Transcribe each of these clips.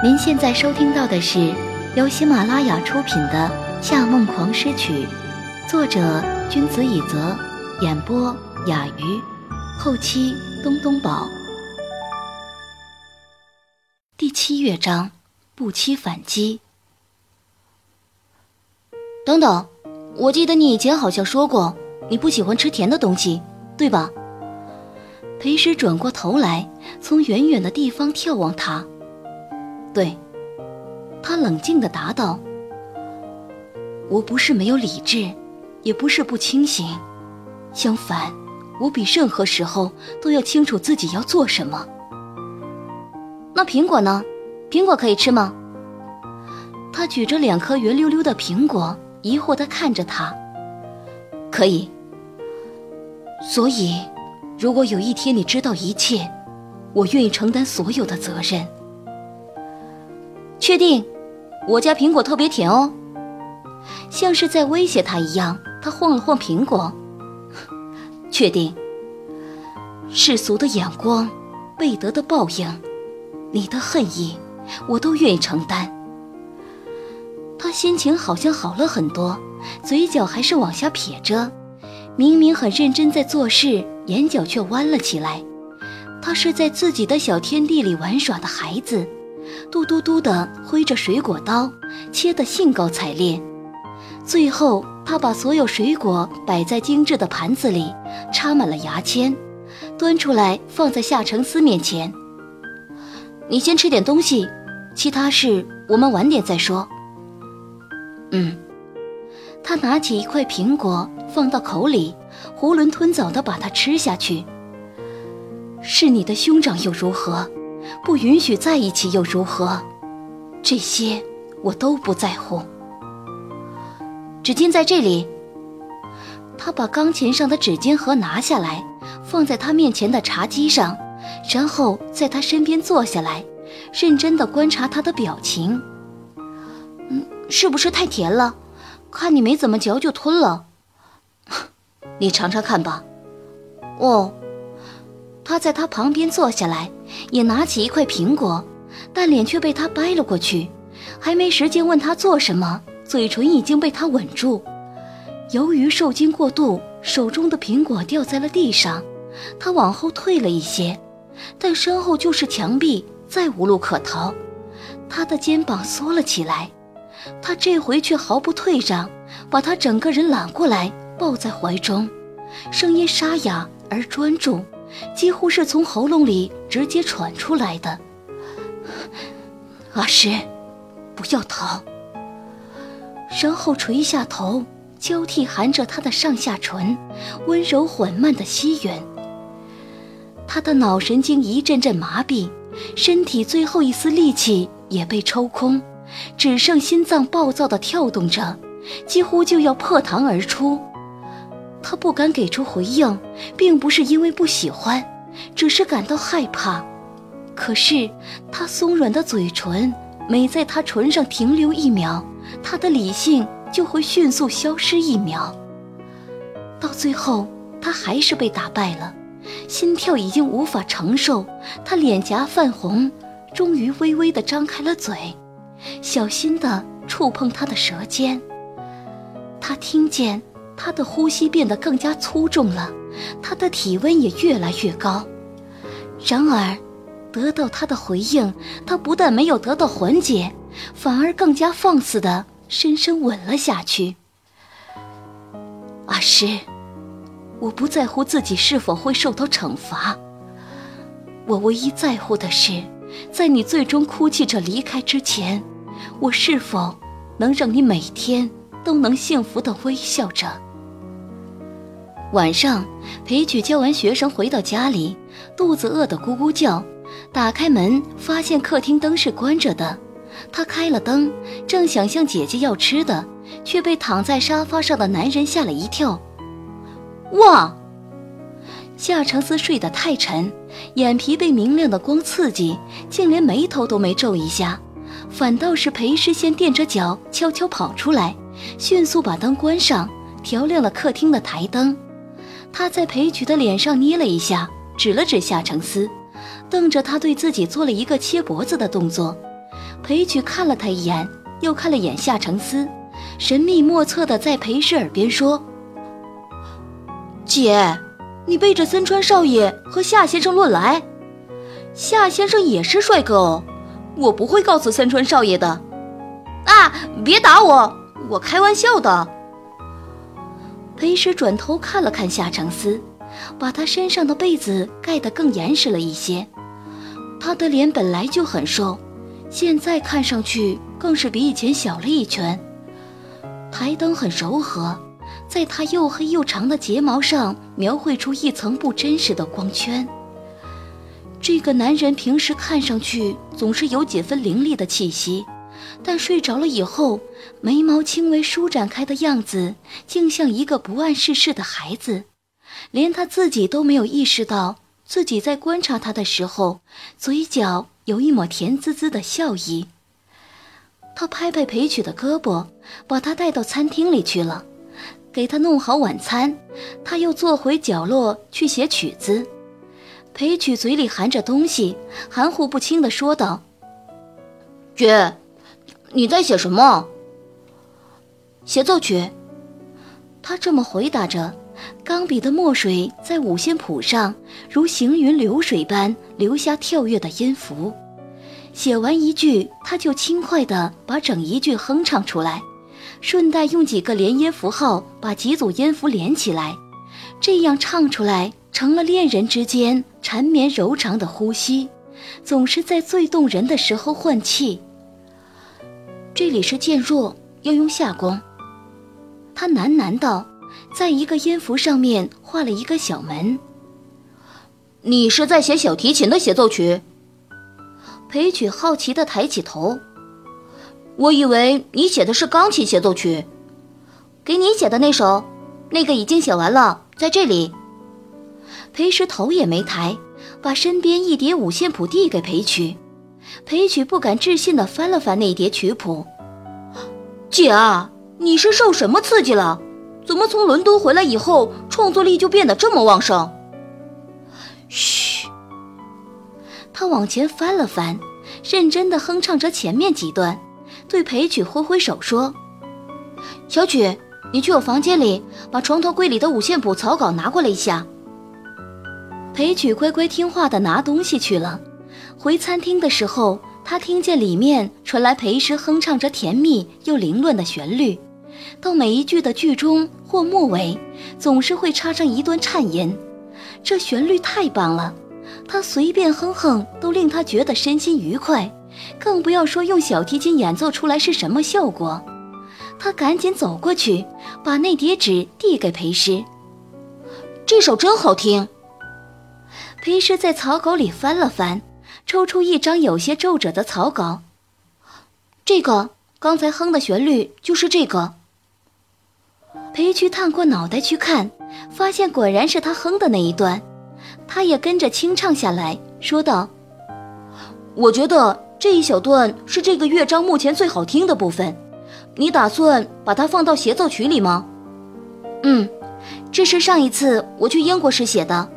您现在收听到的是由喜马拉雅出品的《夏梦狂诗曲》，作者君子以泽，演播雅鱼，后期东东宝。第七乐章，不期反击。等等，我记得你以前好像说过，你不喜欢吃甜的东西，对吧？裴师转过头来，从远远的地方眺望他。对，他冷静地答道：“我不是没有理智，也不是不清醒，相反，我比任何时候都要清楚自己要做什么。”那苹果呢？苹果可以吃吗？他举着两颗圆溜溜的苹果，疑惑地看着他。可以。所以，如果有一天你知道一切，我愿意承担所有的责任。确定，我家苹果特别甜哦。像是在威胁他一样，他晃了晃苹果。确定。世俗的眼光，贝德的报应，你的恨意，我都愿意承担。他心情好像好了很多，嘴角还是往下撇着，明明很认真在做事，眼角却弯了起来。他是在自己的小天地里玩耍的孩子。嘟嘟嘟地挥着水果刀，切得兴高采烈。最后，他把所有水果摆在精致的盘子里，插满了牙签，端出来放在夏承思面前。你先吃点东西，其他事我们晚点再说。嗯，他拿起一块苹果放到口里，囫囵吞枣地把它吃下去。是你的兄长又如何？不允许在一起又如何？这些我都不在乎。纸巾在这里。他把钢琴上的纸巾盒拿下来，放在他面前的茶几上，然后在他身边坐下来，认真地观察他的表情。嗯，是不是太甜了？看你没怎么嚼就吞了。你尝尝看吧。哦。他在他旁边坐下来，也拿起一块苹果，但脸却被他掰了过去。还没时间问他做什么，嘴唇已经被他吻住。由于受惊过度，手中的苹果掉在了地上。他往后退了一些，但身后就是墙壁，再无路可逃。他的肩膀缩了起来，他这回却毫不退让，把他整个人揽过来，抱在怀中，声音沙哑而专注。几乎是从喉咙里直接喘出来的。阿诗，不要逃。然后垂下头，交替含着他的上下唇，温柔缓慢的吸吮。他的脑神经一阵阵麻痹，身体最后一丝力气也被抽空，只剩心脏暴躁地跳动着，几乎就要破膛而出。他不敢给出回应，并不是因为不喜欢，只是感到害怕。可是他松软的嘴唇，每在他唇上停留一秒，他的理性就会迅速消失一秒。到最后，他还是被打败了，心跳已经无法承受，他脸颊泛红，终于微微地张开了嘴，小心地触碰他的舌尖。他听见。他的呼吸变得更加粗重了，他的体温也越来越高。然而，得到他的回应，他不但没有得到缓解，反而更加放肆的深深吻了下去。阿诗，我不在乎自己是否会受到惩罚，我唯一在乎的是，在你最终哭泣着离开之前，我是否能让你每天都能幸福的微笑着。晚上，裴举教完学生回到家里，肚子饿得咕咕叫。打开门，发现客厅灯是关着的。他开了灯，正想向姐姐要吃的，却被躺在沙发上的男人吓了一跳。哇！夏承思睡得太沉，眼皮被明亮的光刺激，竟连眉头都没皱一下，反倒是裴诗先垫着脚悄悄跑出来，迅速把灯关上，调亮了客厅的台灯。他在裴举的脸上捏了一下，指了指夏承思，瞪着他对自己做了一个切脖子的动作。裴曲看了他一眼，又看了眼夏承思，神秘莫测的在裴氏耳边说：“姐，你背着森川少爷和夏先生乱来？夏先生也是帅哥哦，我不会告诉森川少爷的。啊，别打我，我开玩笑的。”裴时转头看了看夏承思，把他身上的被子盖得更严实了一些。他的脸本来就很瘦。现在看上去更是比以前小了一圈。台灯很柔和，在他又黑又长的睫毛上描绘出一层不真实的光圈。这个男人平时看上去总是有几分凌厉的气息，但睡着了以后，眉毛轻微舒展开的样子，竟像一个不谙世事的孩子，连他自己都没有意识到自己在观察他的时候，嘴角。有一抹甜滋滋的笑意。他拍拍裴曲的胳膊，把他带到餐厅里去了，给他弄好晚餐。他又坐回角落去写曲子。裴曲嘴里含着东西，含糊不清地说道：“姐，你在写什么？协奏曲。”他这么回答着，钢笔的墨水在五线谱上如行云流水般留下跳跃的音符。写完一句，他就轻快地把整一句哼唱出来，顺带用几个连音符号把几组音符连起来，这样唱出来成了恋人之间缠绵柔长的呼吸，总是在最动人的时候换气。这里是渐弱，要用下弓。他喃喃道，在一个音符上面画了一个小门。你是在写小提琴的协奏曲？裴曲好奇地抬起头，我以为你写的是钢琴协奏曲，给你写的那首，那个已经写完了，在这里。裴时头也没抬，把身边一叠五线谱递给裴曲。裴曲不敢置信地翻了翻那叠曲谱，姐啊，你是受什么刺激了？怎么从伦敦回来以后，创作力就变得这么旺盛？嘘。他往前翻了翻，认真地哼唱着前面几段，对裴曲挥挥手说：“小曲，你去我房间里把床头柜里的五线谱草稿拿过来一下。”裴曲乖乖听话地拿东西去了。回餐厅的时候，他听见里面传来裴师哼唱着甜蜜又凌乱的旋律，到每一句的句中或末尾，总是会插上一段颤音，这旋律太棒了。他随便哼哼都令他觉得身心愉快，更不要说用小提琴演奏出来是什么效果。他赶紧走过去，把那叠纸递给裴师。这首真好听。裴师在草稿里翻了翻，抽出一张有些皱褶的草稿。这个刚才哼的旋律就是这个。裴曲探过脑袋去看，发现果然是他哼的那一段。他也跟着清唱下来，说道：“我觉得这一小段是这个乐章目前最好听的部分。你打算把它放到协奏曲里吗？”“嗯，这是上一次我去英国时写的。”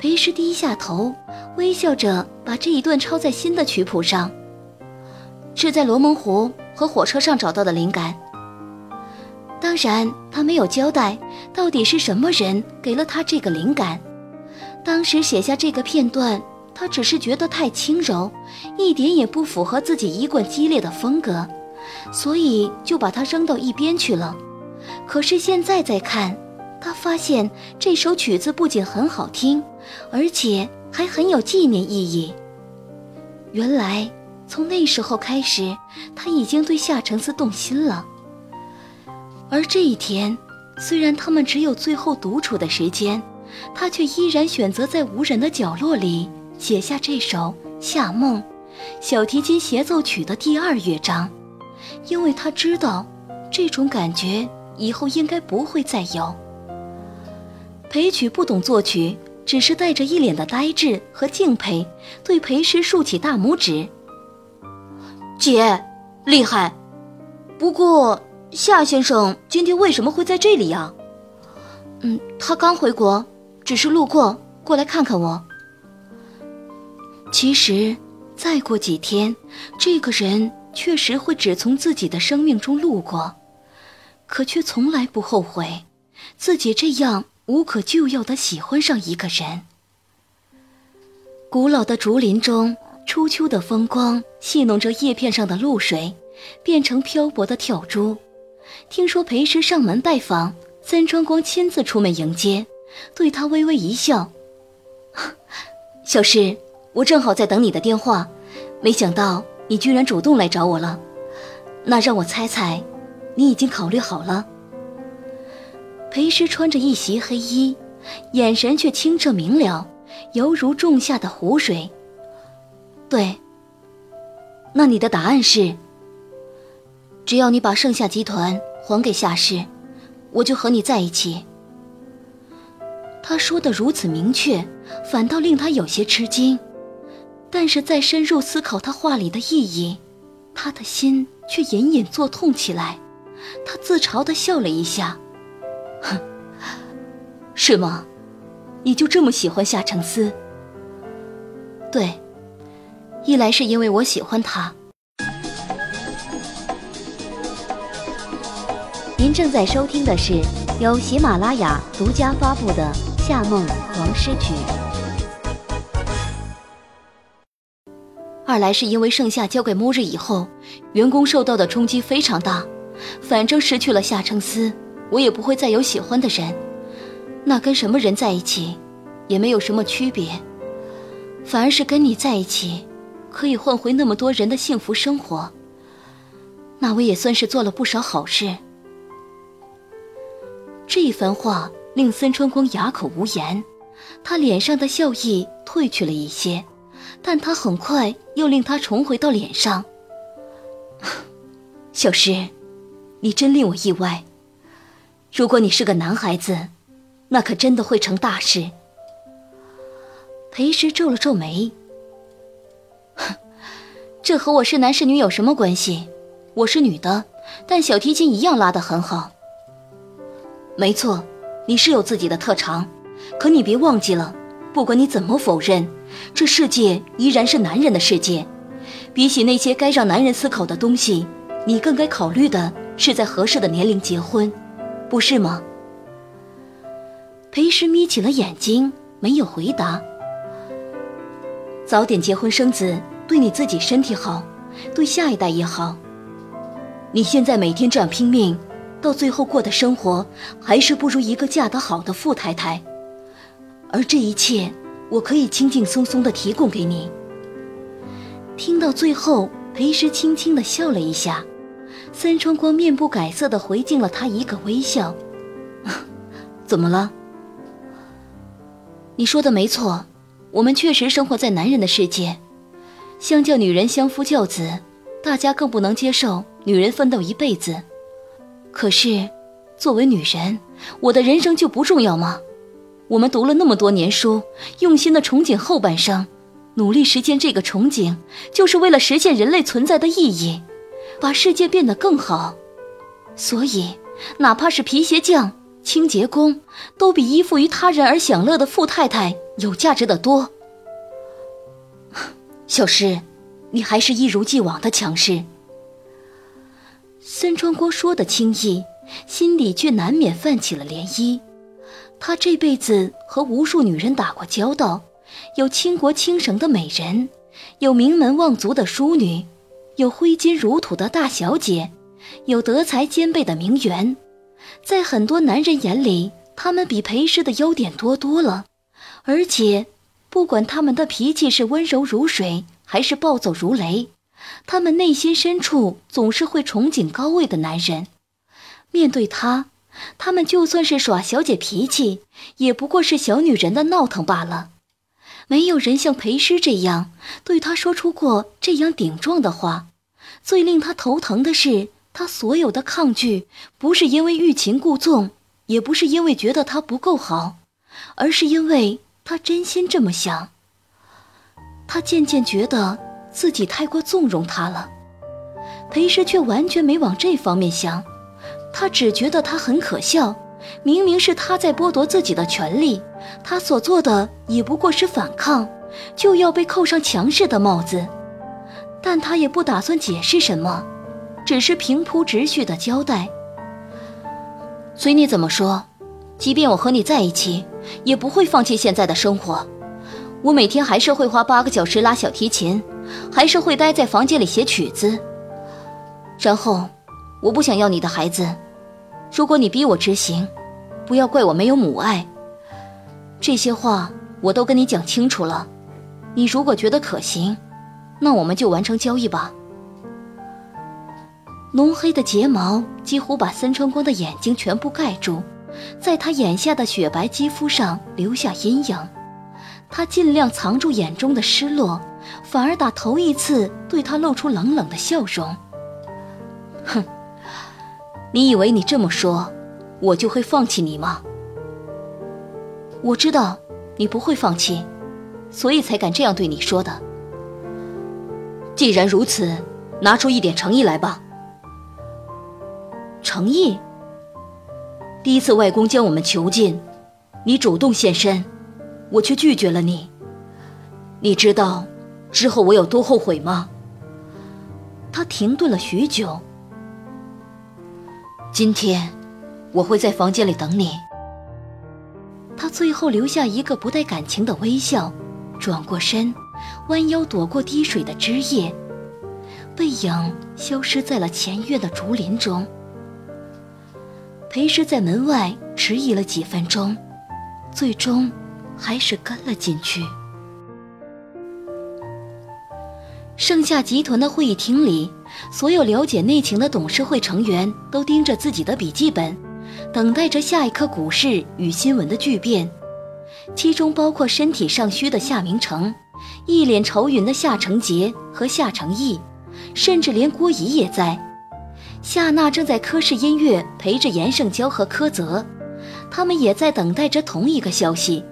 裴师低下头，微笑着把这一段抄在新的曲谱上，是在罗蒙湖和火车上找到的灵感。当然，他没有交代到底是什么人给了他这个灵感。当时写下这个片段，他只是觉得太轻柔，一点也不符合自己一贯激烈的风格，所以就把它扔到一边去了。可是现在再看，他发现这首曲子不仅很好听，而且还很有纪念意义。原来从那时候开始，他已经对夏承思动心了。而这一天，虽然他们只有最后独处的时间。他却依然选择在无人的角落里写下这首《夏梦》小提琴协奏曲的第二乐章，因为他知道，这种感觉以后应该不会再有。裴曲不懂作曲，只是带着一脸的呆滞和敬佩，对裴师竖起大拇指：“姐，厉害！不过夏先生今天为什么会在这里呀？”“嗯，他刚回国。”只是路过，过来看看我。其实，再过几天，这个人确实会只从自己的生命中路过，可却从来不后悔自己这样无可救药的喜欢上一个人。古老的竹林中，初秋的风光戏弄着叶片上的露水，变成漂泊的跳珠。听说裴师上门拜访，三川光亲自出门迎接，对他微微一笑：“ 小诗，我正好在等你的电话，没想到你居然主动来找我了。那让我猜猜，你已经考虑好了？”裴师穿着一袭黑衣，眼神却清澈明了。犹如仲夏的湖水。对。那你的答案是？只要你把盛夏集团还给夏氏，我就和你在一起。他说的如此明确，反倒令他有些吃惊。但是再深入思考他话里的意义，他的心却隐隐作痛起来。他自嘲的笑了一下，哼 是吗？你就这么喜欢夏承思？对，一来是因为我喜欢他。您正在收听的是由喜马拉雅独家发布的《夏梦狂诗曲》。二来是因为盛夏交给末日以后，员工受到的冲击非常大。反正失去了夏承思，我也不会再有喜欢的人。那跟什么人在一起，也没有什么区别，反而是跟你在一起，可以换回那么多人的幸福生活。那我也算是做了不少好事。这一番话令森川光哑口无言，他脸上的笑意褪去了一些，但他很快又令他重回到脸上。小诗，你真令我意外。如果你是个男孩子。那可真的会成大事。裴时皱了皱眉，哼，这和我是男是女有什么关系？我是女的，但小提琴一样拉得很好。没错，你是有自己的特长，可你别忘记了，不管你怎么否认，这世界依然是男人的世界。比起那些该让男人思考的东西，你更该考虑的是在合适的年龄结婚，不是吗？裴时眯起了眼睛，没有回答。早点结婚生子，对你自己身体好，对下一代也好。你现在每天这样拼命，到最后过的生活，还是不如一个嫁得好的富太太。而这一切，我可以轻轻松松的提供给你。听到最后，裴时轻轻的笑了一下，三川光面不改色的回敬了他一个微笑。怎么了？你说的没错，我们确实生活在男人的世界。相较女人相夫教子，大家更不能接受女人奋斗一辈子。可是，作为女人，我的人生就不重要吗？我们读了那么多年书，用心的憧憬后半生，努力实现这个憧憬，就是为了实现人类存在的意义，把世界变得更好。所以，哪怕是皮鞋匠。清洁工都比依附于他人而享乐的富太太有价值的多。小诗，你还是一如既往的强势。森川光说的轻易，心里却难免泛起了涟漪。他这辈子和无数女人打过交道，有倾国倾城的美人，有名门望族的淑女，有挥金如土的大小姐，有德才兼备的名媛。在很多男人眼里，他们比裴师的优点多多了，而且，不管他们的脾气是温柔如水，还是暴躁如雷，他们内心深处总是会憧憬高位的男人。面对他，他们就算是耍小姐脾气，也不过是小女人的闹腾罢了。没有人像裴师这样对他说出过这样顶撞的话。最令他头疼的是。他所有的抗拒，不是因为欲擒故纵，也不是因为觉得他不够好，而是因为他真心这么想。他渐渐觉得自己太过纵容他了，裴师却完全没往这方面想，他只觉得他很可笑。明明是他在剥夺自己的权利，他所做的也不过是反抗，就要被扣上强势的帽子，但他也不打算解释什么，只是平铺直叙的交代。随你怎么说，即便我和你在一起，也不会放弃现在的生活。我每天还是会花八个小时拉小提琴，还是会待在房间里写曲子。然后，我不想要你的孩子。如果你逼我执行，不要怪我没有母爱。这些话我都跟你讲清楚了。你如果觉得可行，那我们就完成交易吧。浓黑的睫毛几乎把森川光的眼睛全部盖住，在他眼下的雪白肌肤上留下阴影。他尽量藏住眼中的失落，反而打头一次对他露出冷冷的笑容。哼，你以为你这么说，我就会放弃你吗？我知道你不会放弃，所以才敢这样对你说的。既然如此，拿出一点诚意来吧。诚意？第一次外公将我们囚禁，你主动现身。我却拒绝了你。你知道之后我有多后悔吗？他停顿了许久。今天我会在房间里等你。他最后留下一个不带感情的微笑，转过身，弯腰躲过滴水的枝叶，背影消失在了前院的竹林中。裴师在门外迟疑了几分钟，最终。还是跟了进去。盛夏集团的会议厅里，所有了解内情的董事会成员都盯着自己的笔记本，等待着下一刻股市与新闻的巨变。其中包括身体尚虚的夏明成，一脸愁云的夏承杰和夏承义，甚至连郭姨也在。夏娜正在科室音乐陪着严胜娇和柯泽，他们也在等待着同一个消息。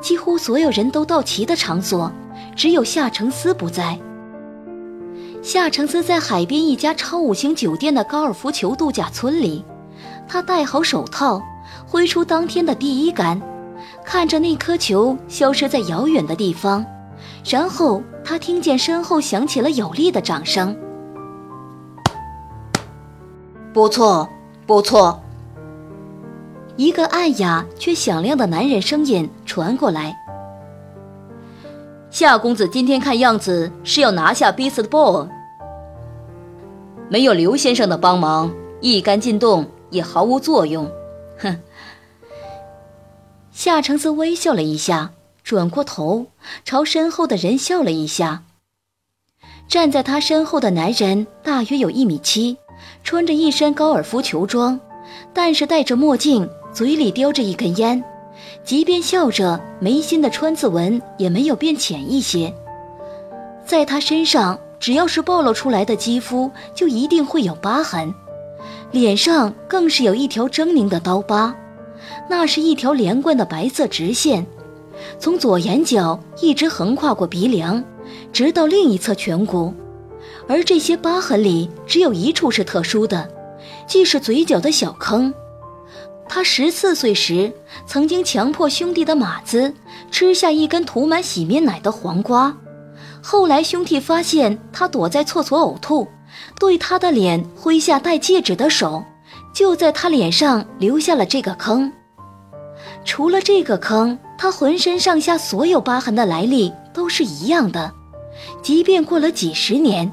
几乎所有人都到齐的场所，只有夏承思不在。夏承思在海边一家超五星酒店的高尔夫球度假村里，他戴好手套，挥出当天的第一杆，看着那颗球消失在遥远的地方，然后他听见身后响起了有力的掌声。不错，不错。一个暗哑却响亮的男人声音传过来：“夏公子今天看样子是要拿下 Beast Ball 没有刘先生的帮忙，一杆进洞也毫无作用。”哼。夏承思微笑了一下，转过头朝身后的人笑了一下。站在他身后的男人大约有一米七，穿着一身高尔夫球装，但是戴着墨镜。嘴里叼着一根烟，即便笑着，眉心的川字纹也没有变浅一些。在他身上，只要是暴露出来的肌肤，就一定会有疤痕，脸上更是有一条狰狞的刀疤，那是一条连贯的白色直线，从左眼角一直横跨过鼻梁，直到另一侧颧骨，而这些疤痕里只有一处是特殊的，即是嘴角的小坑。他十四岁时，曾经强迫兄弟的马子吃下一根涂满洗面奶的黄瓜。后来兄弟发现他躲在厕所呕吐，对他的脸挥下戴戒指的手，就在他脸上留下了这个坑。除了这个坑，他浑身上下所有疤痕的来历都是一样的。即便过了几十年，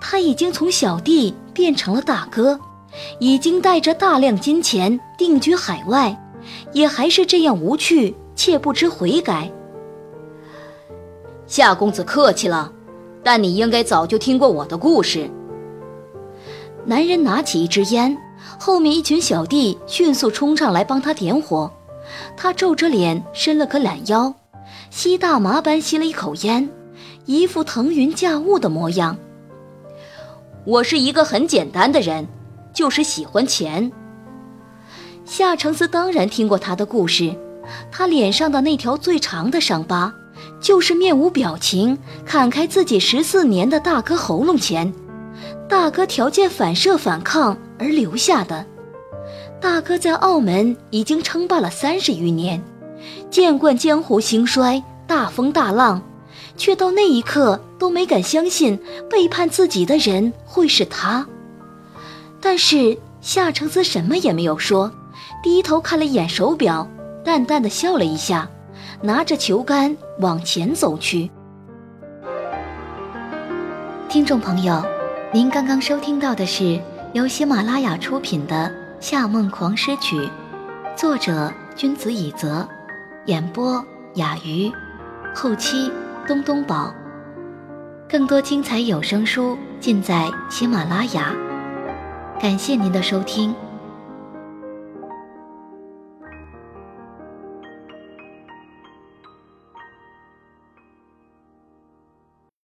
他已经从小弟变成了大哥。已经带着大量金钱定居海外，也还是这样无趣且不知悔改。夏公子客气了，但你应该早就听过我的故事。男人拿起一支烟，后面一群小弟迅速冲上来帮他点火。他皱着脸，伸了个懒腰，吸大麻般吸了一口烟，一副腾云驾雾的模样。我是一个很简单的人。就是喜欢钱。夏承思当然听过他的故事，他脸上的那条最长的伤疤，就是面无表情砍开自己十四年的大哥喉咙前，大哥条件反射反抗而留下的。大哥在澳门已经称霸了三十余年，见惯江湖兴衰、大风大浪，却到那一刻都没敢相信背叛自己的人会是他。但是夏承思什么也没有说，低头看了一眼手表，淡淡的笑了一下，拿着球杆往前走去。听众朋友，您刚刚收听到的是由喜马拉雅出品的《夏梦狂诗曲》，作者君子以泽，演播雅鱼，后期东东宝。更多精彩有声书尽在喜马拉雅。感谢您的收听。